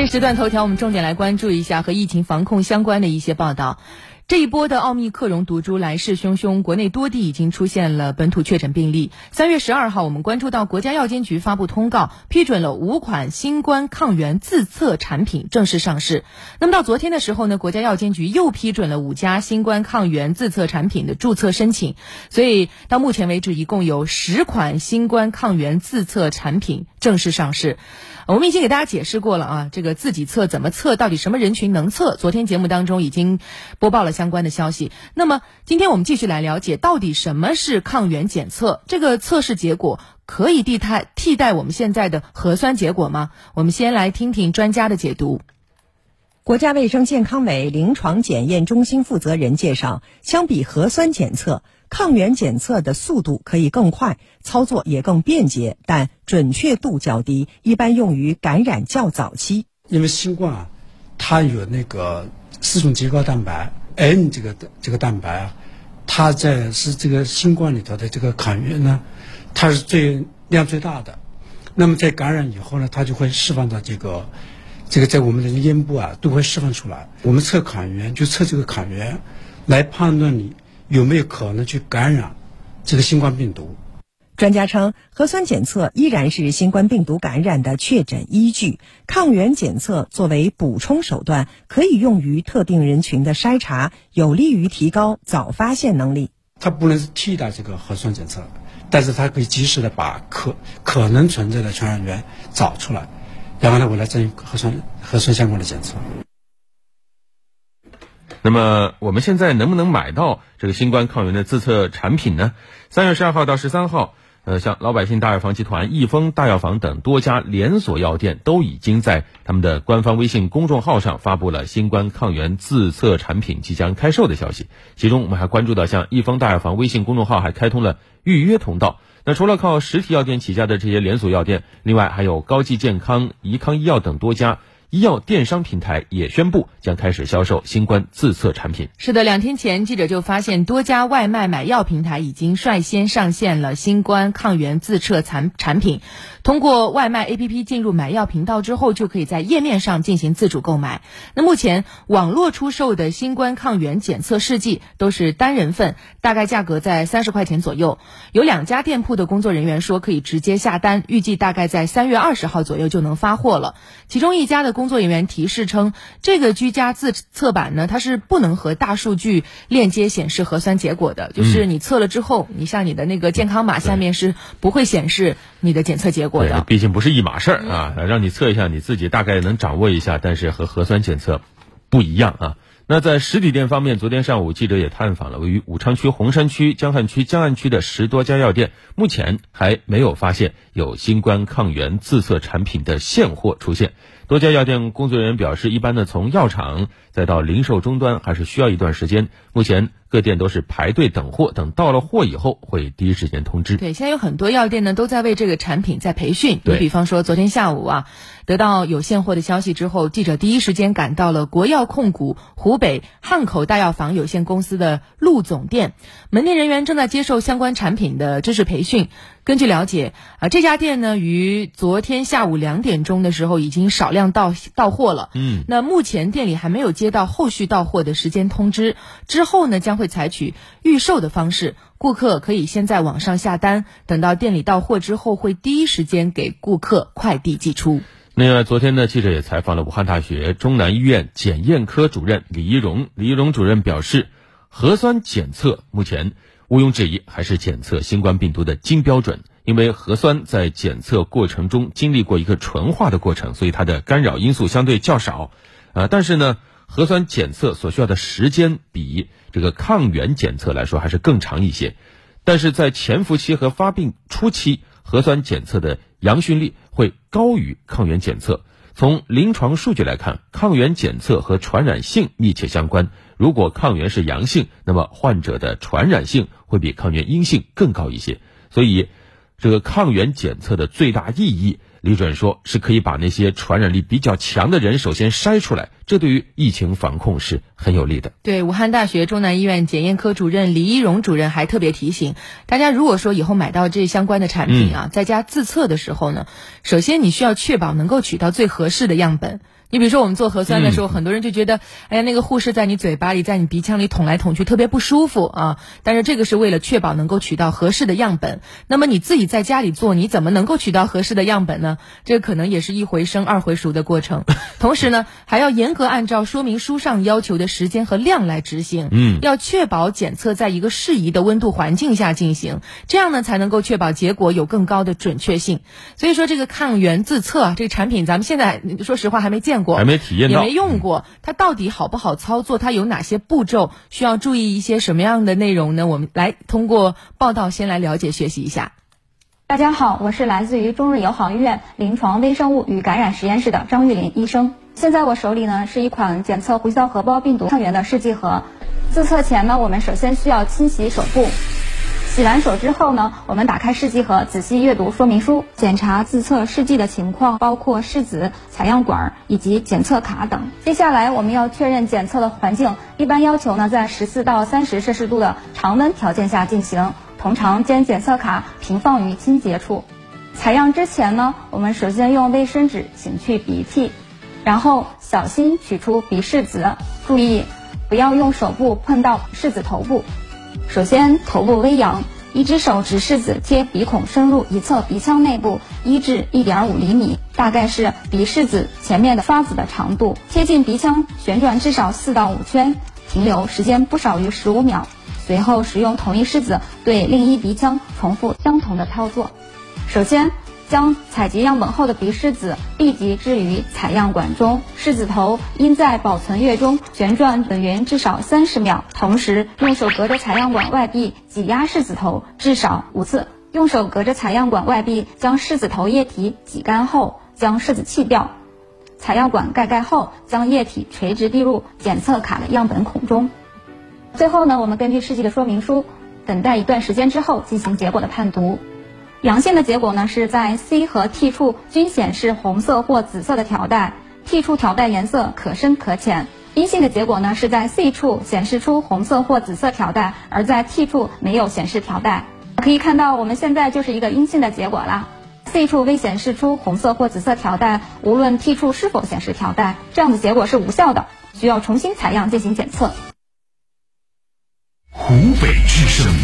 这时段头条，我们重点来关注一下和疫情防控相关的一些报道。这一波的奥密克戎毒株来势汹汹，国内多地已经出现了本土确诊病例。三月十二号，我们关注到国家药监局发布通告，批准了五款新冠抗原自测产品正式上市。那么到昨天的时候呢，国家药监局又批准了五家新冠抗原自测产品的注册申请。所以到目前为止，一共有十款新冠抗原自测产品正式上市。我们已经给大家解释过了啊，这个自己测怎么测，到底什么人群能测？昨天节目当中已经播报了相关的消息。那么今天我们继续来了解，到底什么是抗原检测？这个测试结果可以替代替代我们现在的核酸结果吗？我们先来听听专家的解读。国家卫生健康委临床检验中心负责人介绍，相比核酸检测，抗原检测的速度可以更快，操作也更便捷，但准确度较低，一般用于感染较早期。因为新冠啊，它有那个四种结构蛋白 N 这个这个蛋白啊，它在是这个新冠里头的这个抗原呢，它是最量最大的。那么在感染以后呢，它就会释放到这个。这个在我们的咽部啊都会释放出来。我们测抗原就测这个抗原，来判断你有没有可能去感染这个新冠病毒。专家称，核酸检测依然是新冠病毒感染的确诊依据，抗原检测作为补充手段，可以用于特定人群的筛查，有利于提高早发现能力。它不能替代这个核酸检测，但是它可以及时的把可可能存在的传染源找出来。然后呢，我来进行核酸核酸相关的检测。那么我们现在能不能买到这个新冠抗原的自测产品呢？三月十二号到十三号，呃，像老百姓大药房集团、益丰大药房等多家连锁药店都已经在他们的官方微信公众号上发布了新冠抗原自测产品即将开售的消息。其中，我们还关注到，像益丰大药房微信公众号还开通了预约通道。那除了靠实体药店起家的这些连锁药店，另外还有高济健康、怡康医药等多家。医药电商平台也宣布将开始销售新冠自测产品。是的，两天前记者就发现多家外卖买药平台已经率先上线了新冠抗原自测产产品。通过外卖 APP 进入买药频道之后，就可以在页面上进行自主购买。那目前网络出售的新冠抗原检测试剂都是单人份，大概价格在三十块钱左右。有两家店铺的工作人员说可以直接下单，预计大概在三月二十号左右就能发货了。其中一家的。工作人员提示称，这个居家自测版呢，它是不能和大数据链接显示核酸结果的。就是你测了之后，你像你的那个健康码下面是不会显示你的检测结果的。毕竟不是一码事儿啊，让你测一下，你自己大概能掌握一下，但是和核酸检测不一样啊。那在实体店方面，昨天上午记者也探访了位于武昌区洪山区、江汉区江岸区的十多家药店，目前还没有发现有新冠抗原自测产品的现货出现。多家药店工作人员表示，一般的从药厂再到零售终端还是需要一段时间。目前各店都是排队等货，等到了货以后会第一时间通知。对，现在有很多药店呢都在为这个产品在培训。你比方说，昨天下午啊，得到有现货的消息之后，记者第一时间赶到了国药控股湖北汉口大药房有限公司的陆总店，门店人员正在接受相关产品的知识培训。根据了解，啊，这家店呢，于昨天下午两点钟的时候已经少量到到货了。嗯，那目前店里还没有接到后续到货的时间通知。之后呢，将会采取预售的方式，顾客可以先在网上下单，等到店里到货之后，会第一时间给顾客快递寄出。另外，昨天呢，记者也采访了武汉大学中南医院检验科主任李一荣。李一荣主任表示，核酸检测目前。毋庸置疑，还是检测新冠病毒的金标准。因为核酸在检测过程中经历过一个纯化的过程，所以它的干扰因素相对较少。呃，但是呢，核酸检测所需要的时间比这个抗原检测来说还是更长一些。但是在潜伏期和发病初期，核酸检测的阳性率会高于抗原检测。从临床数据来看，抗原检测和传染性密切相关。如果抗原是阳性，那么患者的传染性会比抗原阴性更高一些。所以，这个抗原检测的最大意义，李主任说是可以把那些传染力比较强的人首先筛出来，这对于疫情防控是很有利的。对，武汉大学中南医院检验科主任李一荣主任还特别提醒大家，如果说以后买到这相关的产品啊，在家自测的时候呢，首先你需要确保能够取到最合适的样本。你比如说，我们做核酸的时候，很多人就觉得，哎呀，那个护士在你嘴巴里，在你鼻腔里捅来捅去，特别不舒服啊。但是这个是为了确保能够取到合适的样本。那么你自己在家里做，你怎么能够取到合适的样本呢？这个可能也是一回生二回熟的过程。同时呢，还要严格按照说明书上要求的时间和量来执行。嗯，要确保检测在一个适宜的温度环境下进行，这样呢才能够确保结果有更高的准确性。所以说，这个抗原自测啊，这个产品咱们现在说实话还没见过，还没体验到。也没用过，它到底好不好操作？它有哪些步骤？需要注意一些什么样的内容呢？我们来通过报道先来了解学习一下。大家好，我是来自于中日友好医院临床微生物与感染实验室的张玉林医生。现在我手里呢是一款检测呼吸道合胞病毒抗原的试剂盒。自测前呢，我们首先需要清洗手部。洗完手之后呢，我们打开试剂盒，仔细阅读说明书，检查自测试剂的情况，包括试纸、采样管以及检测卡等。接下来我们要确认检测的环境，一般要求呢在十四到三十摄氏度的常温条件下进行。通常将检测卡平放于清洁处。采样之前呢，我们首先用卫生纸擤去鼻涕，然后小心取出鼻拭子，注意不要用手部碰到拭子头部。首先，头部微扬，一只手指拭子贴鼻孔深入一侧鼻腔内部一至一点五厘米，大概是鼻拭子前面的刷子的长度，贴近鼻腔旋转至少四到五圈，停留时间不少于十五秒。随后使用同一试子对另一鼻腔重复相同的操作。首先。将采集样本后的鼻拭子立即置于采样管中，拭子头应在保存液中旋转等匀至少三十秒，同时用手隔着采样管外壁挤压拭子头至少五次。用手隔着采样管外壁将拭子头液体挤干后，将拭子弃掉，采样管盖盖后，将液体垂直滴入检测卡的样本孔中。最后呢，我们根据试剂的说明书，等待一段时间之后进行结果的判读。阳性的结果呢，是在 C 和 T 处均显示红色或紫色的条带，T 处条带颜色可深可浅。阴性的结果呢，是在 C 处显示出红色或紫色条带，而在 T 处没有显示条带。可以看到，我们现在就是一个阴性的结果啦。C 处未显示出红色或紫色条带，无论 T 处是否显示条带，这样的结果是无效的，需要重新采样进行检测。湖北之声。